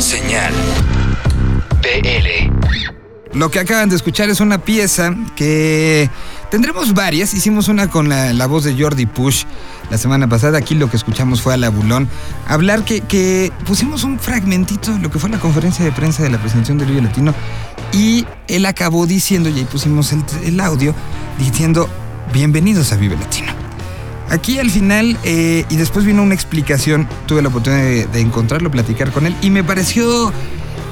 Señal BL. Lo que acaban de escuchar es una pieza que tendremos varias. Hicimos una con la, voz de Jordi Push la semana pasada. Aquí lo que escuchamos fue a la Bulón hablar que, que pusimos un fragmentito de lo que fue la conferencia de prensa de la presentación del Vive Latino y él acabó diciendo, y ahí pusimos el, el audio, diciendo, bienvenidos a Vive Latino. Aquí al final, eh, y después vino una explicación, tuve la oportunidad de, encontrarlo, platicar con él, y me pareció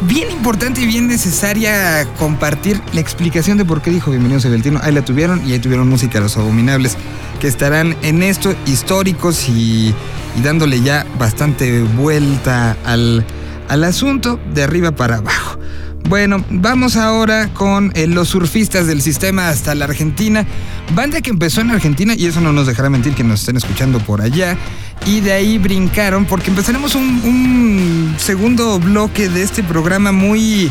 bien importante y bien necesaria compartir la explicación de por qué dijo Bienvenidos a Beltino. Ahí la tuvieron y ahí tuvieron música Los Abominables, que estarán en esto históricos y, dándole ya bastante vuelta al, al asunto de arriba para abajo. Bueno, vamos ahora con eh, los surfistas del sistema hasta la Argentina. Banda que empezó en Argentina, y eso no nos dejará mentir que nos estén escuchando por allá. Y de ahí brincaron, porque empezaremos un, segundo bloque de este programa muy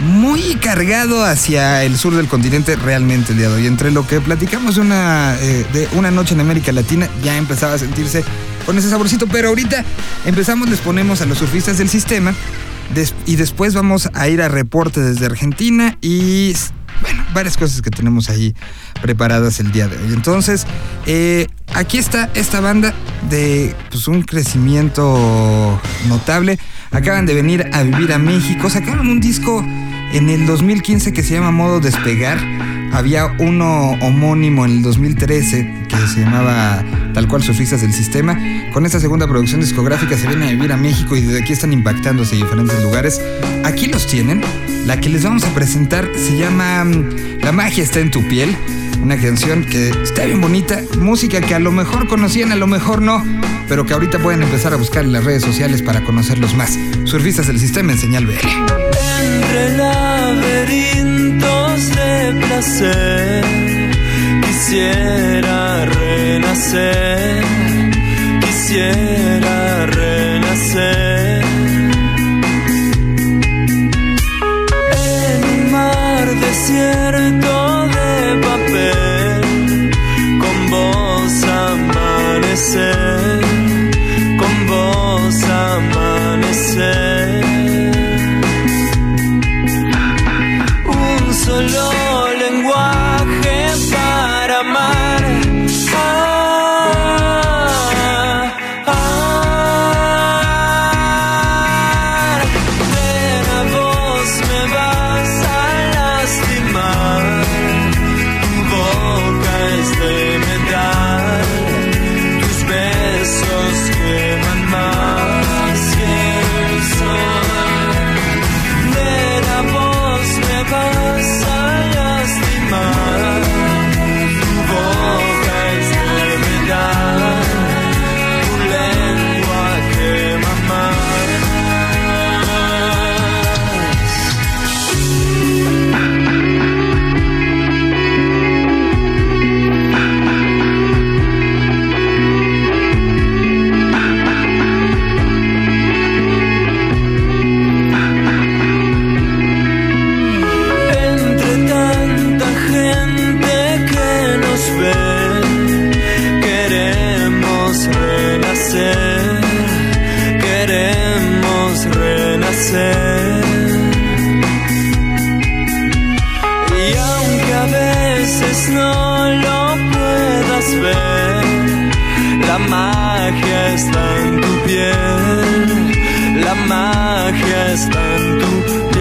muy cargado hacia el sur del continente realmente el día de hoy. Entre lo que platicamos de una, eh, de una noche en América Latina, ya empezaba a sentirse con ese saborcito, pero ahorita empezamos, les ponemos a los surfistas del sistema y después vamos a ir a reporte desde Argentina y bueno, varias cosas que tenemos ahí preparadas el día de hoy. Entonces, eh, aquí está esta banda de pues, un crecimiento notable. Acaban de venir a vivir a México. Sacaron un disco en el 2015 que se llama Modo Despegar. Había uno homónimo en el 2013 que se llamaba tal cual Surfistas del Sistema. Con esta segunda producción discográfica se vienen a vivir a México y desde aquí están impactándose en diferentes lugares. Aquí los tienen. La que les vamos a presentar se llama mm, La magia está en tu piel. Una canción que está bien bonita, música que a lo mejor conocían, a lo mejor no, pero que ahorita pueden empezar a buscar en las redes sociales para conocerlos más. Surfistas del Sistema en Señal BL. Entre laberintos de placer, quisiera renacer, quisiera renacer. renacer. Y aunque a veces no lo puedas ver, la magia está en tu piel, la magia está en tu piel.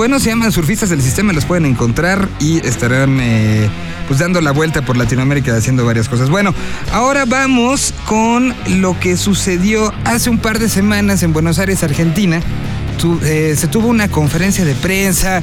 Buenos, se llaman Surfistas del Sistema, los pueden encontrar y estarán eh, pues dando la vuelta por Latinoamérica haciendo varias cosas. Bueno, ahora vamos con lo que sucedió hace un par de semanas en Buenos Aires, Argentina. Eh, se tuvo una conferencia de prensa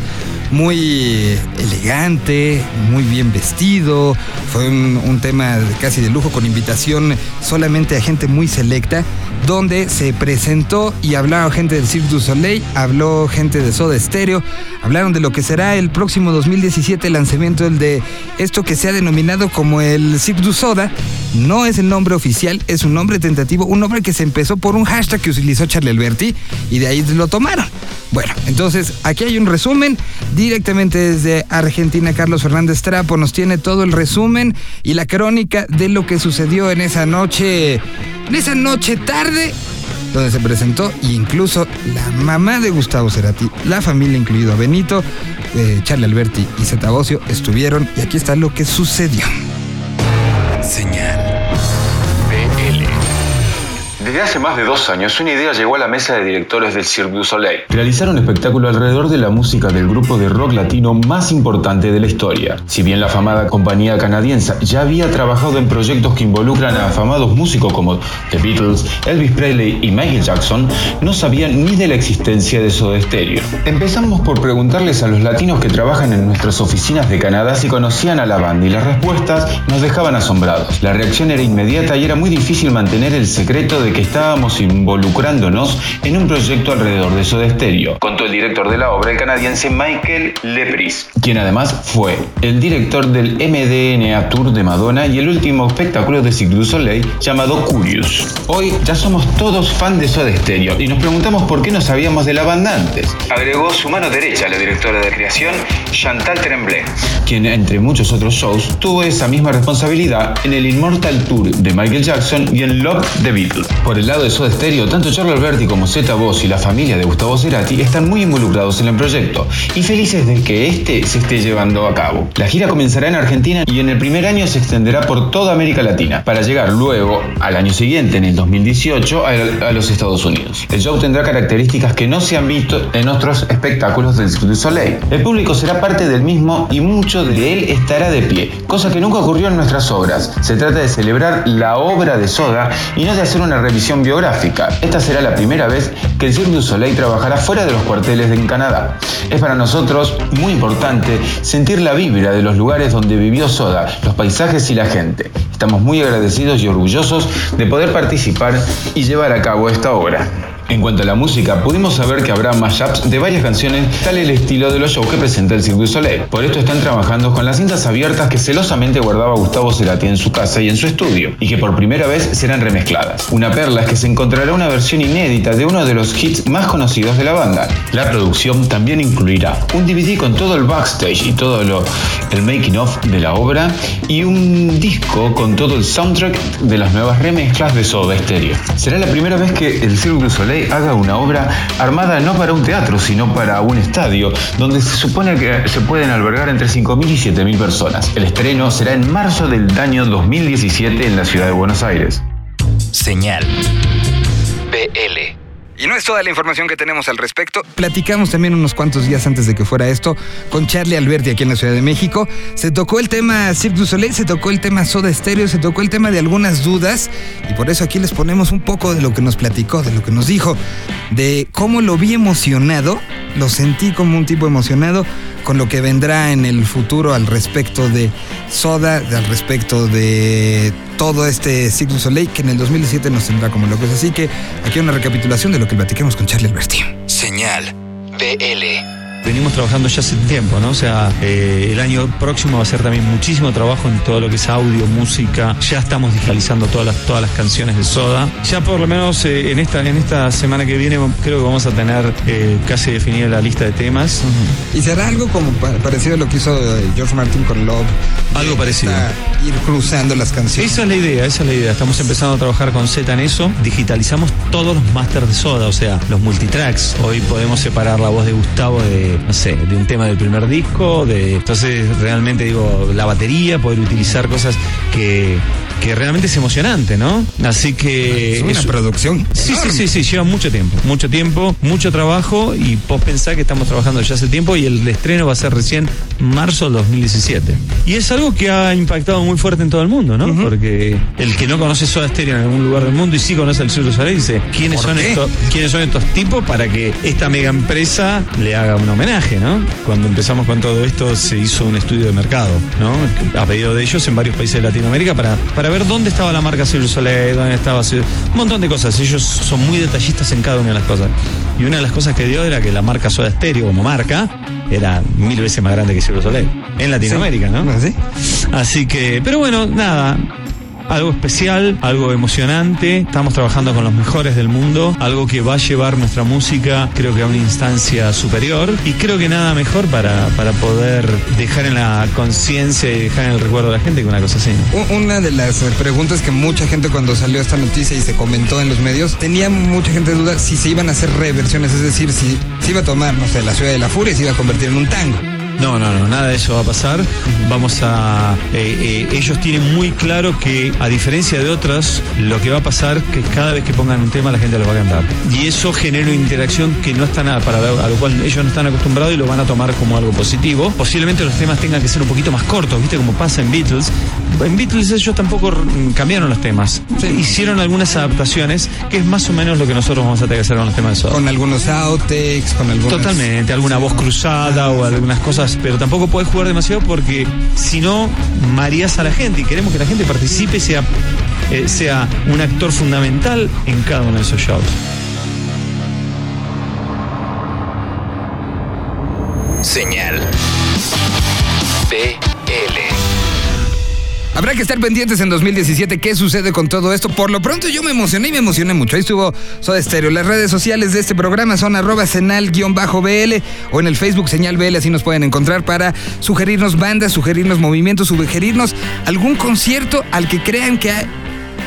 muy elegante, muy bien vestido. Fue un, tema casi de lujo con invitación solamente a gente muy selecta, donde se presentó y hablaron gente del Cirque du Soleil, habló gente de Soda Stereo, hablaron de lo que será el próximo 2017 el lanzamiento de esto que se ha denominado como el Cirque du Soda. No es el nombre oficial, es un nombre tentativo, un nombre que se empezó por un hashtag que utilizó Charlie Alberti y de ahí lo tomaron. Bueno, entonces aquí hay un resumen directamente desde Argentina. Carlos Fernández Trapo nos tiene todo el resumen y la crónica de lo que sucedió en esa noche, en esa noche tarde, donde se presentó e incluso la mamá de Gustavo Cerati, la familia incluido Benito, eh, Charlie Alberti y Zeta Bosio estuvieron y aquí está lo que sucedió. Señal. Desde hace más de dos años, una idea llegó a la mesa de directores del Cirque du Soleil. Realizar un espectáculo alrededor de la música del grupo de rock latino más importante de la historia. Si bien la afamada compañía canadiense ya había trabajado en proyectos que involucran a afamados músicos como The Beatles, Elvis Presley y Michael Jackson, no sabían ni de la existencia de Soda Stereo. Empezamos por preguntarles a los latinos que trabajan en nuestras oficinas de Canadá si conocían a la banda y las respuestas nos dejaban asombrados. La reacción era inmediata y era muy difícil mantener el secreto de que estábamos involucrándonos en un proyecto alrededor de Soda Stereo, contó el director de la obra, el canadiense Michael Lepris, quien además fue el director del MDNA Tour de Madonna y el último espectáculo de Cirque du Soleil llamado Curious. Hoy ya somos todos fan de Soda Stereo y nos preguntamos por qué no sabíamos de la banda antes. Agregó su mano derecha, la directora de creación, Chantal Tremblay, quien entre muchos otros shows tuvo esa misma responsabilidad en el Immortal Tour de Michael Jackson y en Love the Beatles. Por el lado de Soda Stereo, tanto Charlie Alberti como Zeta y la familia de Gustavo Cerati están muy involucrados en el proyecto y felices de que este se esté llevando a cabo. La gira comenzará en Argentina y en el primer año se extenderá por toda América Latina, para llegar luego, al año siguiente, en el 2018, a, a los Estados Unidos. El show tendrá características que no se han visto en otros espectáculos del Cirque du Soleil. El público será parte del mismo y mucho de él estará de pie, cosa que nunca ocurrió en nuestras obras. Se trata de celebrar la obra de Soda y no de hacer una revisión biográfica. Esta será la primera vez que el Cirque du Soleil trabajará fuera de los cuarteles en Canadá. Es para nosotros muy importante sentir la vibra de los lugares donde vivió Soda, los paisajes y la gente. Estamos muy agradecidos y orgullosos de poder participar y llevar a cabo esta obra. En cuanto a la música, pudimos saber que habrá mashups de varias canciones, tal el estilo de los shows que presenta el Cirque du Soleil. Por esto están trabajando con las cintas abiertas que celosamente guardaba Gustavo Cerati en su casa y en su estudio, y que por primera vez serán remezcladas. Una perla es que se encontrará una versión inédita de uno de los hits más conocidos de la banda. La producción también incluirá un DVD con todo el backstage y todo el making of de la obra, y un disco con todo el soundtrack de las nuevas remezclas de Soda Stereo. Será la primera vez que el Cirque du Soleil haga una obra armada no para un teatro, sino para un estadio, donde se supone que se pueden albergar entre 5.000 y 7.000 personas. El estreno será en marzo del año 2017 en la ciudad de Buenos Aires. Señal. BL. Y no es toda la información que tenemos al respecto. Platicamos también unos cuantos días antes de que fuera esto con Charlie Alberti aquí en la Ciudad de México. Se tocó el tema Cirque du Soleil, se tocó el tema Soda Stereo, se tocó el tema de algunas dudas. Y por eso aquí les ponemos un poco de lo que nos platicó, de lo que nos dijo, de cómo lo vi emocionado. Lo sentí como un tipo emocionado con lo que vendrá en el futuro al respecto de Soda, al respecto de todo este du Soleil que en el 2017 nos tendrá como locos. Así que aquí una recapitulación de lo que platiquemos con Charlie Alberti. Señal. BL. Venimos trabajando ya hace tiempo, ¿no? O sea, eh, el año próximo va a ser también muchísimo trabajo en todo lo que es audio, música. Ya estamos digitalizando todas las, todas las canciones de Soda. Ya por lo menos eh, en, esta, en esta semana que viene creo que vamos a tener eh, casi definida la lista de temas. Y será algo como pa- parecido a lo que hizo George Martin con Love. Algo parecido. Ir cruzando las canciones. Esa es la idea, esa es la idea. Estamos empezando a trabajar con Z en eso. Digitalizamos todos los masters de Soda, o sea, los multitracks. Hoy podemos separar la voz de Gustavo de, no sé, de un tema del primer disco, de entonces realmente digo la batería, poder utilizar cosas que que realmente es emocionante, ¿no? Así que... Es una producción. Sí, sí, sí, sí, lleva mucho tiempo, mucho tiempo, mucho trabajo y vos pensás que estamos trabajando ya hace tiempo y el estreno va a ser recién marzo del 2017. Y es algo que ha impactado muy fuerte en todo el mundo, ¿no? Porque el que no conoce Soda Stereo en algún lugar del mundo y sí conoce el Circo Soleil dice, ¿quiénes ¿Por son, qué? estos, ¿quiénes son estos tipos para que esta mega empresa le haga un homenaje, ¿no? Cuando empezamos con todo esto se hizo un estudio de mercado, ¿no? A pedido de ellos en varios países de Latinoamérica para, para ver dónde estaba la marca du Soleil, dónde estaba un montón de cosas. Ellos son muy detallistas en cada una de las cosas. Y una de las cosas que dio era que la marca Soda Stereo como marca era mil veces más grande que du Soleil en Latinoamérica, ¿no? ¿Ah, sí? Así que, pero bueno, nada. Algo especial, algo emocionante. Estamos trabajando con los mejores del mundo. Algo que va a llevar nuestra música, creo que a una instancia superior. Y creo que nada mejor para, para poder dejar en la conciencia y dejar en el recuerdo de la gente que una cosa así. Una de las eh, preguntas que mucha gente cuando salió esta noticia y se comentó en los medios, tenía mucha gente duda si se iban a hacer reversiones, es decir, si se iba a tomar, no sé, la ciudad de la furia y se iba a convertir en un tango. No, no, no, nada de eso va a pasar. Vamos a. eh, eh, ellos tienen muy claro que, a diferencia de otras, lo que va a pasar que cada vez que pongan un tema la gente lo va a cantar. Y eso genera una interacción que no está nada para a lo cual ellos no están acostumbrados y lo van a tomar como algo positivo. Posiblemente los temas tengan que ser un poquito más cortos, ¿viste? Como pasa en Beatles. En Beatles ellos tampoco mm, cambiaron los temas. Hicieron algunas adaptaciones, que es más o menos lo que nosotros vamos a tener que hacer con los temas de Soda. Con algunos outtakes, con algunos... Totalmente, alguna voz cruzada o algunas cosas, pero tampoco puedes jugar demasiado porque si no, mareas a la gente y queremos que la gente participe y sea, eh, sea un actor fundamental en cada uno de esos shows. Señal. BL. Habrá que estar pendientes en 2017 qué sucede con todo esto. Por lo pronto yo me emocioné y me emocioné mucho. Ahí estuvo Soda Stereo. Las redes sociales de este programa son arroba senal-bl o en el Facebook señal BL, así nos pueden encontrar para sugerirnos bandas, sugerirnos movimientos, sugerirnos algún concierto al que crean que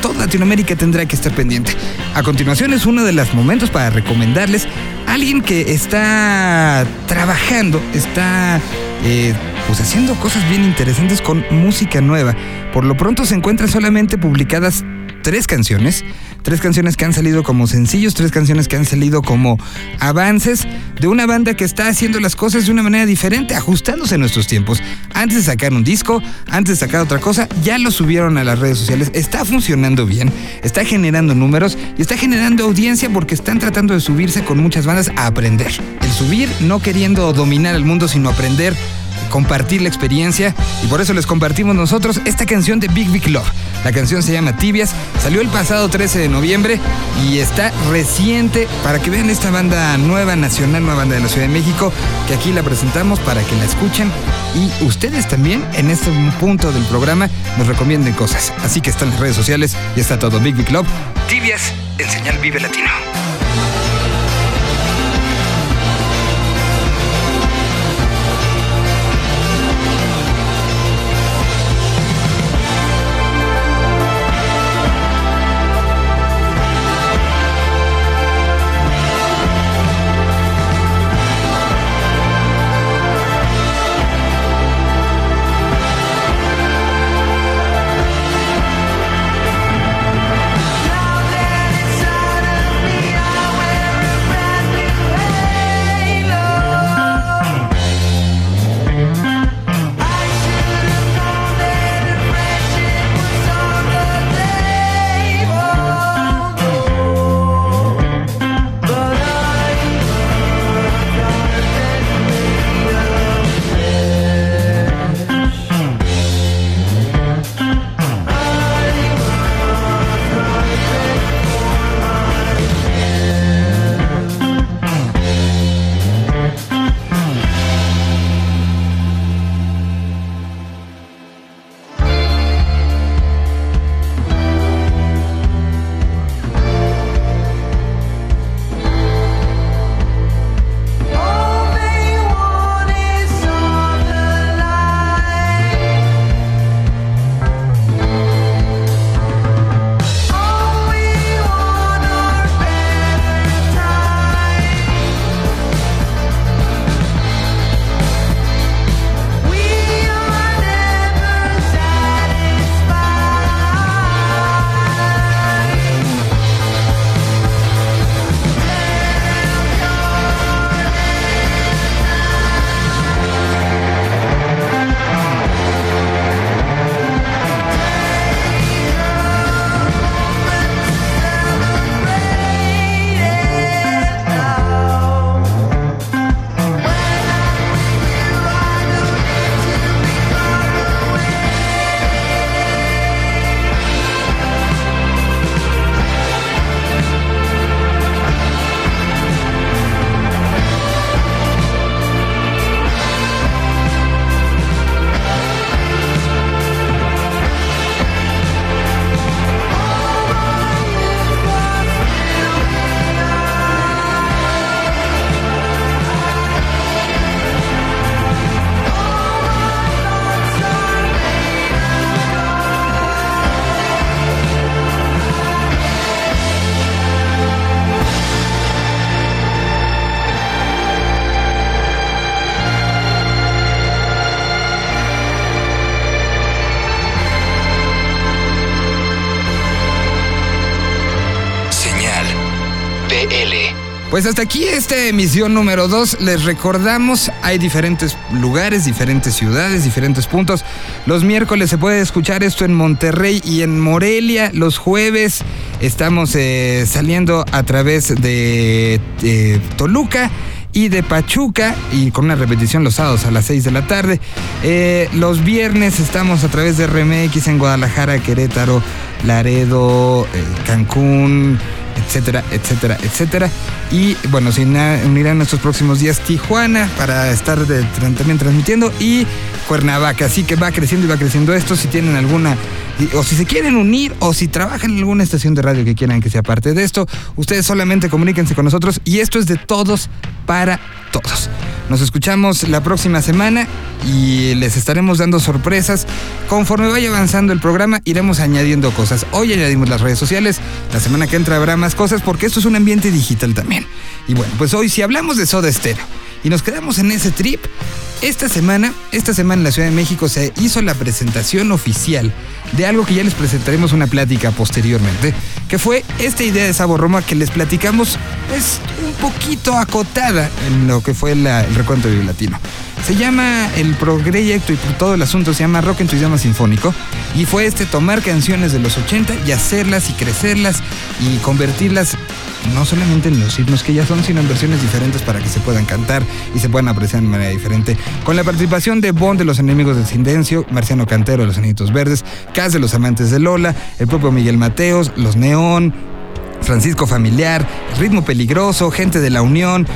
toda Latinoamérica tendrá que estar pendiente. A continuación es uno de los momentos para recomendarles a alguien que está trabajando, está eh, pues haciendo cosas bien interesantes con música nueva. Por lo pronto se encuentran solamente publicadas tres canciones, tres canciones que han salido como sencillos, tres canciones que han salido como avances de una banda que está haciendo las cosas de una manera diferente, ajustándose a nuestros tiempos. Antes de sacar un disco, antes de sacar otra cosa, ya lo subieron a las redes sociales, está funcionando bien, está generando números y está generando audiencia porque están tratando de subirse con muchas bandas a aprender. El subir no queriendo dominar el mundo, sino aprender compartir la experiencia y por eso les compartimos nosotros esta canción de Big Big Love. La canción se llama Tibias, salió el pasado 13 de noviembre y está reciente para que vean esta banda nueva, nacional, nueva banda de la Ciudad de México, que aquí la presentamos para que la escuchen y ustedes también en este punto del programa nos recomienden cosas. Así que están las redes sociales y está todo Big Big Love. Tibias en señal Vive Latino. Pues hasta aquí esta emisión número 2. Les recordamos, hay diferentes lugares, diferentes ciudades, diferentes puntos. Los miércoles se puede escuchar esto en Monterrey y en Morelia. Los jueves estamos eh, saliendo a través de eh, Toluca y de Pachuca y con una repetición los sábados a las 6 de la tarde. Eh, los viernes estamos a través de RMX en Guadalajara, Querétaro, Laredo, Cancún, etcétera, etcétera, etcétera. Y bueno, se unirán en estos próximos días Tijuana para estar también transmitiendo y Cuernavaca. Así que va creciendo y va creciendo esto. Si tienen alguna, o si se quieren unir, o si trabajan en alguna estación de radio que quieran que sea parte de esto, ustedes solamente comuníquense con nosotros y esto es de todos para todos. Nos escuchamos la próxima semana y les estaremos dando sorpresas. Conforme vaya avanzando el programa, iremos añadiendo cosas. Hoy añadimos las redes sociales, la semana que entra habrá más cosas porque esto es un ambiente digital también. Y bueno, pues hoy si hablamos de Soda Stereo y nos quedamos en ese trip, esta semana, esta semana en la Ciudad de México se hizo la presentación oficial de algo que ya les presentaremos una plática posteriormente, que fue esta idea de Sabor Roma que les platicamos pues un poquito acotada en lo que fue el recuento de Latino. Se llama el proyecto y todo el asunto se llama Rock en tu idioma sinfónico y fue este tomar canciones de los 80 y hacerlas y crecerlas y convertirlas no solamente en los himnos que ya son, sino en versiones diferentes para que se puedan cantar y se puedan apreciar de manera diferente. Con la participación de Bond de los Enemigos del Silencio, Marciano Cantero de los Anitos Verdes, Cas de los Amantes de Lola, el propio Miguel Mateos, Los Neón, Francisco Familiar, Ritmo Peligroso, Gente de la Unión,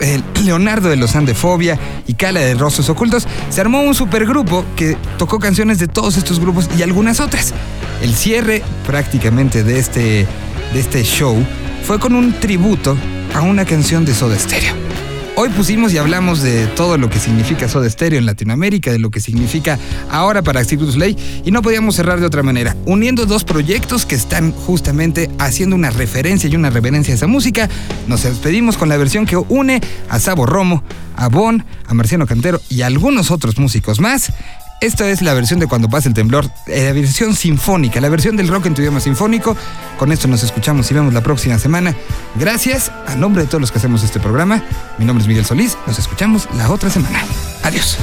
eh, Leonardo de los Andefobia y Cala de Rostros Ocultos, se armó un supergrupo que tocó canciones de todos estos grupos y algunas otras. El cierre prácticamente de este, de este show fue con un tributo a una canción de Soda Stereo. Hoy pusimos y hablamos de todo lo que significa Soda Stereo en Latinoamérica, de lo que significa ahora para Circus Ley, y no podíamos cerrar de otra manera, uniendo dos proyectos que están justamente haciendo una referencia y una reverencia a esa música. Nos despedimos con la versión que une a Sabo Romo, a Bon, a Marciano Cantero y a algunos otros músicos más. Esta es la versión de Cuando pasa el temblor, eh, la versión sinfónica, la versión del rock en tu idioma sinfónico. Con esto nos escuchamos y vemos la próxima semana. Gracias a nombre de todos los que hacemos este programa. Mi nombre es Miguel Solís. Nos escuchamos la otra semana. Adiós.